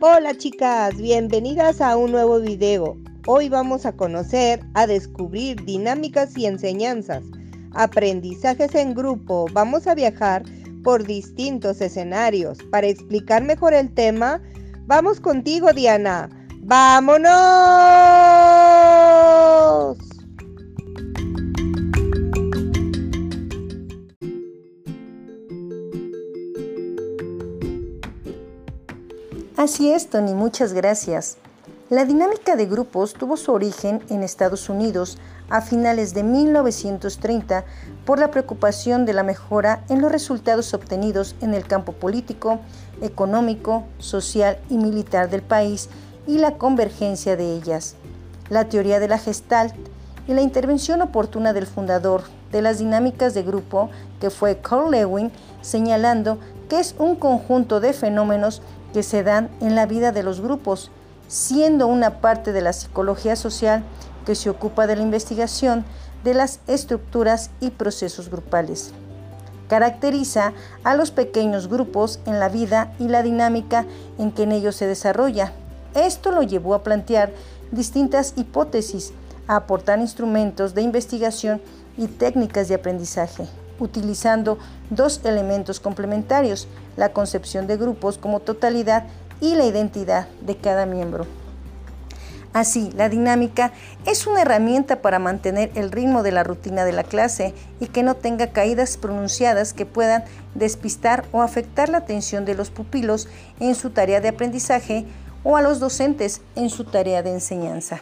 Hola chicas, bienvenidas a un nuevo video. Hoy vamos a conocer, a descubrir dinámicas y enseñanzas, aprendizajes en grupo. Vamos a viajar por distintos escenarios. Para explicar mejor el tema, vamos contigo Diana. ¡Vámonos! Así es, Tony, muchas gracias. La dinámica de grupos tuvo su origen en Estados Unidos a finales de 1930 por la preocupación de la mejora en los resultados obtenidos en el campo político, económico, social y militar del país y la convergencia de ellas. La teoría de la Gestalt y la intervención oportuna del fundador de las dinámicas de grupo, que fue Carl Lewin, señalando que es un conjunto de fenómenos que se dan en la vida de los grupos, siendo una parte de la psicología social que se ocupa de la investigación de las estructuras y procesos grupales. Caracteriza a los pequeños grupos en la vida y la dinámica en que en ellos se desarrolla. Esto lo llevó a plantear distintas hipótesis, a aportar instrumentos de investigación y técnicas de aprendizaje utilizando dos elementos complementarios, la concepción de grupos como totalidad y la identidad de cada miembro. Así, la dinámica es una herramienta para mantener el ritmo de la rutina de la clase y que no tenga caídas pronunciadas que puedan despistar o afectar la atención de los pupilos en su tarea de aprendizaje o a los docentes en su tarea de enseñanza.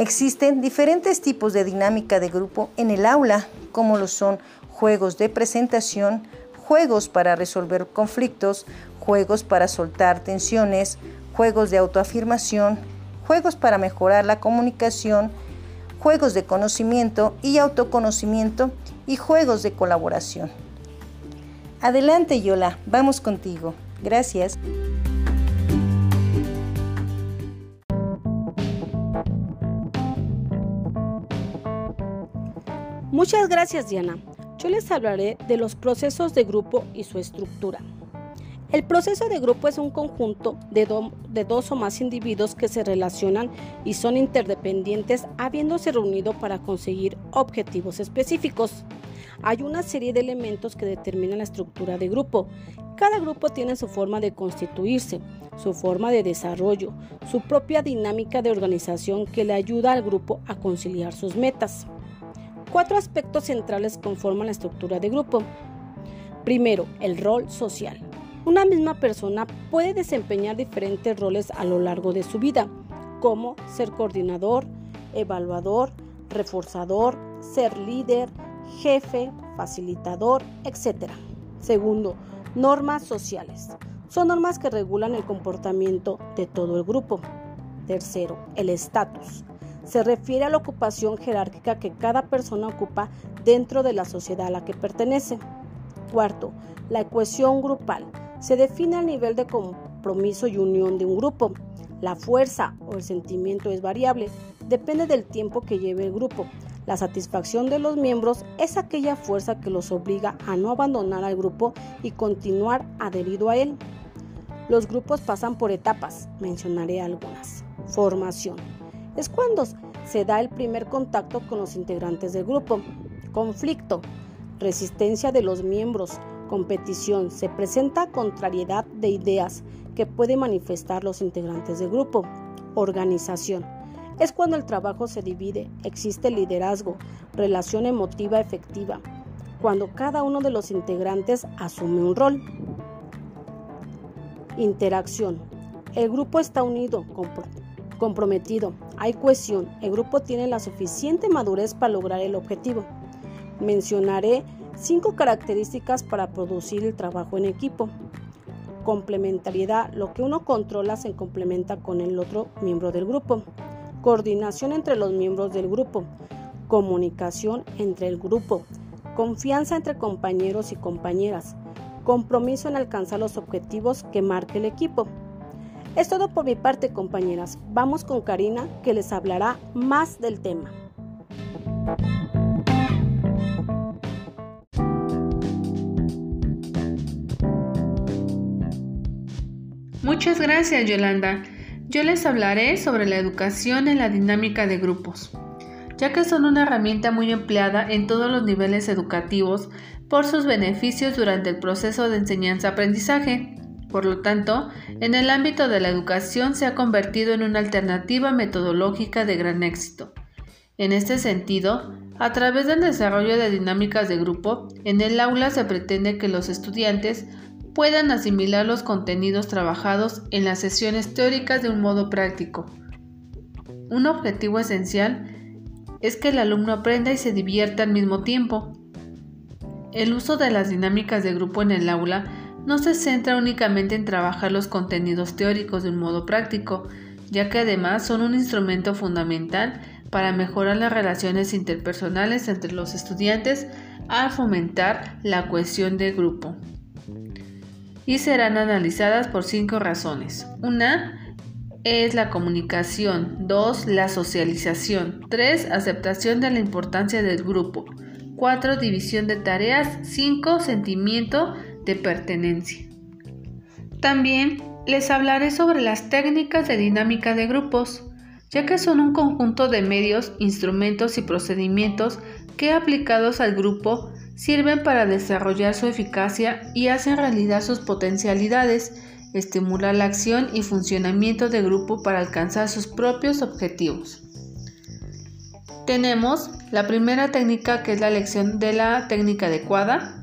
Existen diferentes tipos de dinámica de grupo en el aula, como lo son juegos de presentación, juegos para resolver conflictos, juegos para soltar tensiones, juegos de autoafirmación, juegos para mejorar la comunicación, juegos de conocimiento y autoconocimiento y juegos de colaboración. Adelante Yola, vamos contigo. Gracias. Muchas gracias Diana. Yo les hablaré de los procesos de grupo y su estructura. El proceso de grupo es un conjunto de, dos o más individuos que se relacionan y son interdependientes habiéndose reunido para conseguir objetivos específicos. Hay una serie de elementos que determinan la estructura de grupo. Cada grupo tiene su forma de constituirse, su forma de desarrollo, su propia dinámica de organización que le ayuda al grupo a conciliar sus metas. Cuatro aspectos centrales conforman la estructura de grupo. Primero, el rol social. Una misma persona puede desempeñar diferentes roles a lo largo de su vida, como ser coordinador, evaluador, reforzador, ser líder, jefe, facilitador, etc. Segundo, normas sociales. Son normas que regulan el comportamiento de todo el grupo. Tercero, el estatus se refiere a la ocupación jerárquica que cada persona ocupa dentro de la sociedad a la que pertenece. Cuarto, la cohesión grupal. Se define el nivel de compromiso y unión de un grupo. La fuerza o el sentimiento es variable, depende del tiempo que lleve el grupo. La satisfacción de los miembros es aquella fuerza que los obliga a no abandonar al grupo y continuar adherido a él. Los grupos pasan por etapas, mencionaré algunas. Formación es cuando se da el primer contacto con los integrantes del grupo. Conflicto, resistencia de los miembros, competición, se presenta contrariedad de ideas que pueden manifestar los integrantes del grupo. Organización, es cuando el trabajo se divide, existe liderazgo, relación emotiva efectiva, cuando cada uno de los integrantes asume un rol. Interacción, el grupo está unido, comprometido, hay cohesión, el grupo tiene la suficiente madurez para lograr el objetivo. Mencionaré cinco características para producir el trabajo en equipo. Complementariedad, lo que uno controla se complementa con el otro miembro del grupo. Coordinación entre los miembros del grupo. Comunicación entre el grupo. Confianza entre compañeros y compañeras. Compromiso en alcanzar los objetivos que marque el equipo. Es todo por mi parte, compañeras. Vamos con Karina, que les hablará más del tema. Muchas gracias, Yolanda. Yo les hablaré sobre la educación en la dinámica de grupos, ya que son una herramienta muy empleada en todos los niveles educativos por sus beneficios durante el proceso de enseñanza-aprendizaje. Por lo tanto, en el ámbito de la educación se ha convertido en una alternativa metodológica de gran éxito. En este sentido, a través del desarrollo de dinámicas de grupo, en el aula se pretende que los estudiantes puedan asimilar los contenidos trabajados en las sesiones teóricas de un modo práctico. Un objetivo esencial es que el alumno aprenda y se divierta al mismo tiempo. El uso de las dinámicas de grupo en el aula no se centra únicamente en trabajar los contenidos teóricos de un modo práctico, ya que además son un instrumento fundamental para mejorar las relaciones interpersonales entre los estudiantes al fomentar la cohesión de grupo. Y serán analizadas por cinco razones. Una es la comunicación, dos la socialización, tres aceptación de la importancia del grupo, cuatro división de tareas, cinco sentimiento pertenencia. También les hablaré sobre las técnicas de dinámica de grupos, ya que son un conjunto de medios, instrumentos y procedimientos que aplicados al grupo sirven para desarrollar su eficacia y hacen realidad sus potencialidades, estimular la acción y funcionamiento de grupo para alcanzar sus propios objetivos. Tenemos la primera técnica que es la elección de la técnica adecuada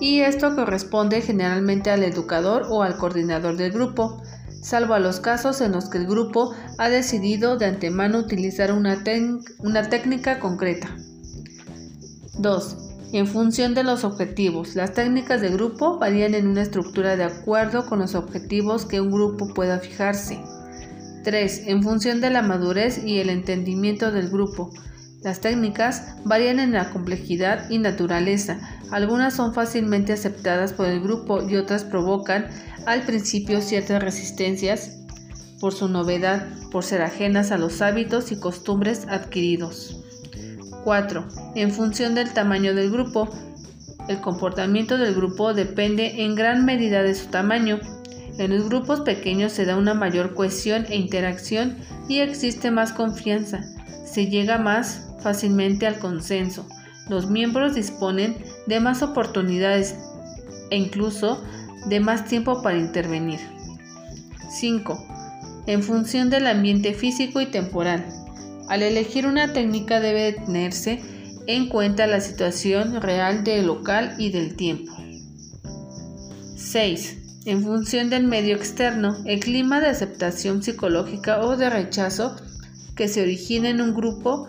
y esto corresponde generalmente al educador o al coordinador del grupo, salvo a los casos en los que el grupo ha decidido de antemano utilizar una, técnica concreta. 2 en función de los objetivos. Las técnicas de grupo varían en una estructura de acuerdo con los objetivos que un grupo pueda fijarse. 3. En función de la madurez y el entendimiento del grupo. Las técnicas varían en la complejidad y naturaleza. Algunas son fácilmente aceptadas por el grupo y otras provocan al principio ciertas resistencias por su novedad, por ser ajenas a los hábitos y costumbres adquiridos. 4. En función del tamaño del grupo. El comportamiento del grupo depende en gran medida de su tamaño. En los grupos pequeños se da una mayor cohesión e interacción y existe más confianza. Se llega más fácilmente al consenso. Los miembros disponen de más oportunidades e incluso de más tiempo para intervenir. 5. En función del ambiente físico y temporal. Al elegir una técnica debe tenerse en cuenta la situación real del local y del tiempo. 6. En función del medio externo, el clima de aceptación psicológica o de rechazo que se origina en un grupo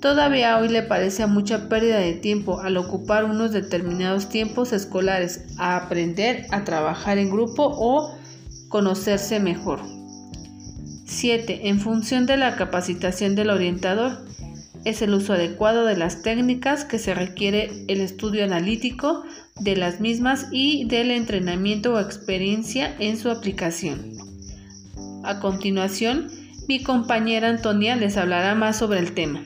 todavía hoy le parece mucha pérdida de tiempo al ocupar unos determinados tiempos escolares a aprender a trabajar en grupo o conocerse mejor. 7. En función de la capacitación del orientador, es el uso adecuado de las técnicas que se requiere el estudio analítico de las mismas y del entrenamiento o experiencia en su aplicación. A continuación, mi compañera Antonia les hablará más sobre el tema.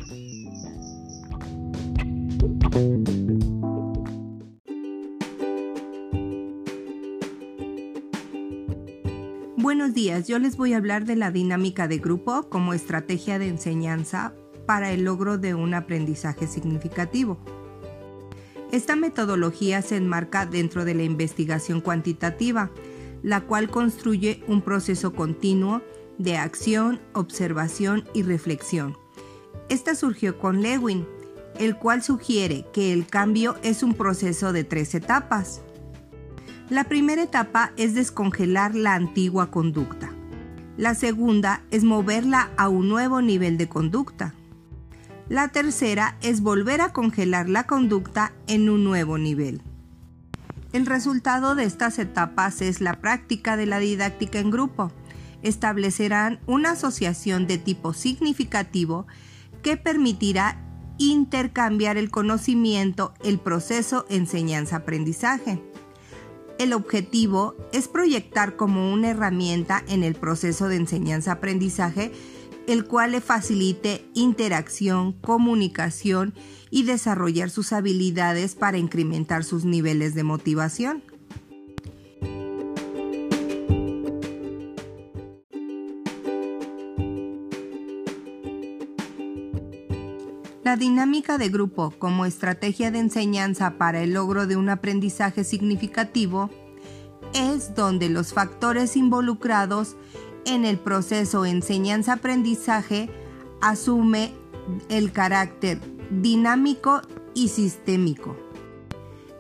Buenos días, yo les voy a hablar de la dinámica de grupo como estrategia de enseñanza para el logro de un aprendizaje significativo. Esta metodología se enmarca dentro de la investigación cuantitativa, la cual construye un proceso continuo de acción, observación y reflexión. Esta surgió con Lewin, el cual sugiere que el cambio es un proceso de tres etapas. La primera etapa es descongelar la antigua conducta. La segunda es moverla a un nuevo nivel de conducta. La tercera es volver a congelar la conducta en un nuevo nivel. El resultado de estas etapas es la práctica de la didáctica en grupo. Establecerán una asociación de tipo significativo que permitirá intercambiar el conocimiento, el proceso enseñanza-aprendizaje. El objetivo es proyectar como una herramienta en el proceso de enseñanza-aprendizaje el cual le facilite interacción, comunicación y desarrollar sus habilidades para incrementar sus niveles de motivación. La dinámica de grupo como estrategia de enseñanza para el logro de un aprendizaje significativo es donde los factores involucrados en el proceso enseñanza-aprendizaje asume el carácter dinámico y sistémico.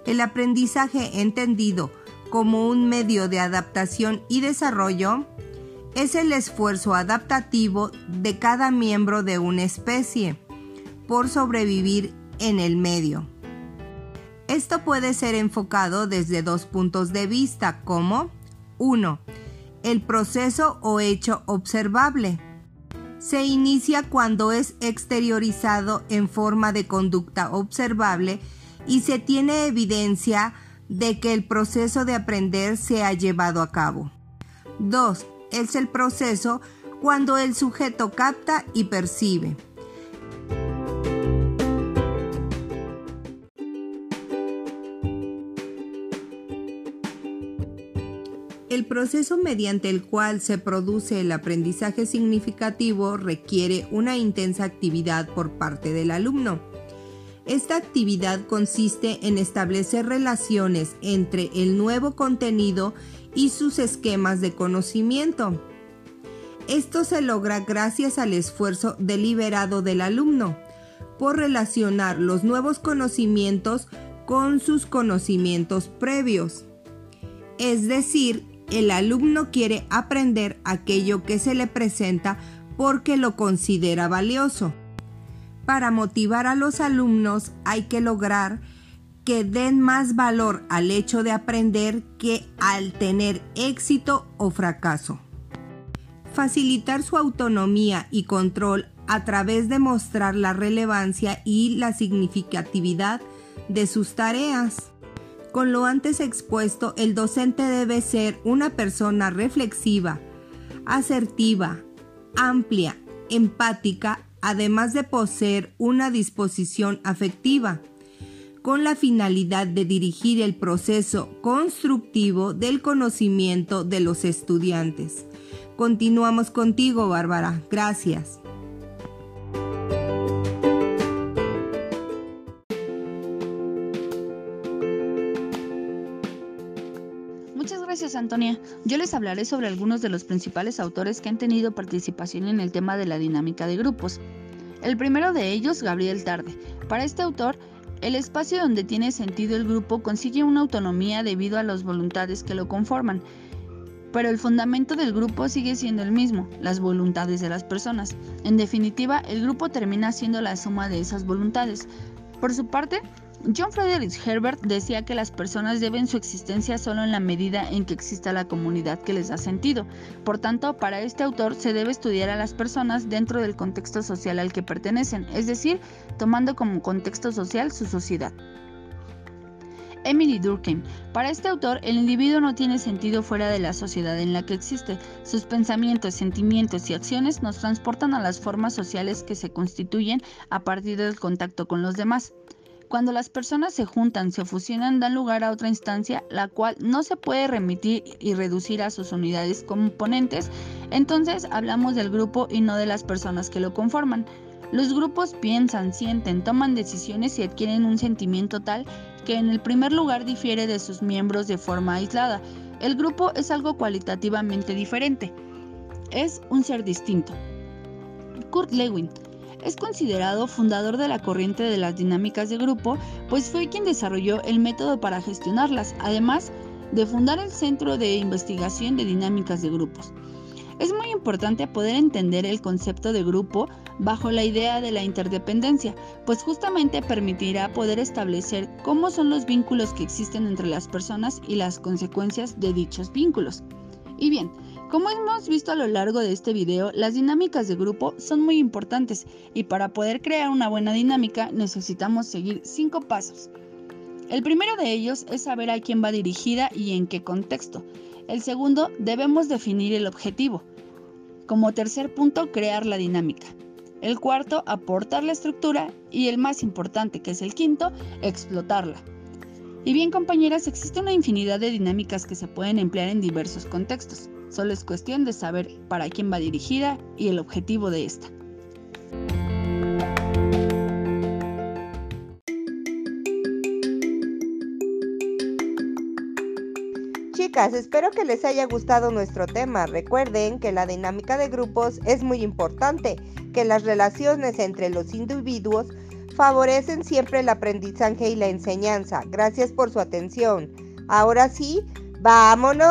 El aprendizaje entendido como un medio de adaptación y desarrollo es el esfuerzo adaptativo de cada miembro de una especie por sobrevivir en el medio. Esto puede ser enfocado desde dos puntos de vista como 1. El proceso o hecho observable. Se inicia cuando es exteriorizado en forma de conducta observable y se tiene evidencia de que el proceso de aprender se ha llevado a cabo. 2. Es el proceso cuando el sujeto capta y percibe. El proceso mediante el cual se produce el aprendizaje significativo requiere una intensa actividad por parte del alumno. Esta actividad consiste en establecer relaciones entre el nuevo contenido y sus esquemas de conocimiento. Esto se logra gracias al esfuerzo deliberado del alumno por relacionar los nuevos conocimientos con sus conocimientos previos. Es decir, el alumno quiere aprender aquello que se le presenta porque lo considera valioso. Para motivar a los alumnos hay que lograr que den más valor al hecho de aprender que al tener éxito o fracaso. Facilitar su autonomía y control a través de mostrar la relevancia y la significatividad de sus tareas. Con lo antes expuesto, el docente debe ser una persona reflexiva, asertiva, amplia, empática, además de poseer una disposición afectiva, con la finalidad de dirigir el proceso constructivo del conocimiento de los estudiantes. Continuamos contigo, Bárbara. Gracias. Gracias, Antonia. Yo les hablaré sobre algunos de los principales autores que han tenido participación en el tema de la dinámica de grupos. El primero de ellos, Gabriel Tarde. Para este autor, el espacio donde tiene sentido el grupo consigue una autonomía debido a las voluntades que lo conforman, pero el fundamento del grupo sigue siendo el mismo, las voluntades de las personas. En definitiva, el grupo termina siendo la suma de esas voluntades. Por su parte, John Frederick Herbert decía que las personas deben su existencia solo en la medida en que exista la comunidad que les da sentido. Por tanto, para este autor se debe estudiar a las personas dentro del contexto social al que pertenecen, es decir, tomando como contexto social su sociedad. Emily Durkheim. Para este autor, el individuo no tiene sentido fuera de la sociedad en la que existe. Sus pensamientos, sentimientos y acciones nos transportan a las formas sociales que se constituyen a partir del contacto con los demás. Cuando las personas se juntan, se fusionan, dan lugar a otra instancia, la cual no se puede remitir y reducir a sus unidades componentes, entonces hablamos del grupo y no de las personas que lo conforman. Los grupos piensan, sienten, toman decisiones y adquieren un sentimiento tal que en el primer lugar difiere de sus miembros de forma aislada. El grupo es algo cualitativamente diferente. Es un ser distinto. Kurt Lewin es considerado fundador de la corriente de las dinámicas de grupo, pues fue quien desarrolló el método para gestionarlas, además de fundar el Centro de Investigación de Dinámicas de Grupos. Es muy importante poder entender el concepto de grupo bajo la idea de la interdependencia, pues justamente permitirá poder establecer cómo son los vínculos que existen entre las personas y las consecuencias de dichos vínculos. Y bien, como hemos visto a lo largo de este video, las dinámicas de grupo son muy importantes y para poder crear una buena dinámica necesitamos seguir cinco pasos. El primero de ellos es saber a quién va dirigida y en qué contexto. El segundo, debemos definir el objetivo. Como tercer punto, crear la dinámica. El cuarto, aportar la estructura y el más importante, que es el quinto, explotarla. Y bien compañeras, existe una infinidad de dinámicas que se pueden emplear en diversos contextos. Solo es cuestión de saber para quién va dirigida y el objetivo de esta. Chicas, espero que les haya gustado nuestro tema. Recuerden que la dinámica de grupos es muy importante, que las relaciones entre los individuos favorecen siempre el aprendizaje y la enseñanza. Gracias por su atención. Ahora sí, vámonos.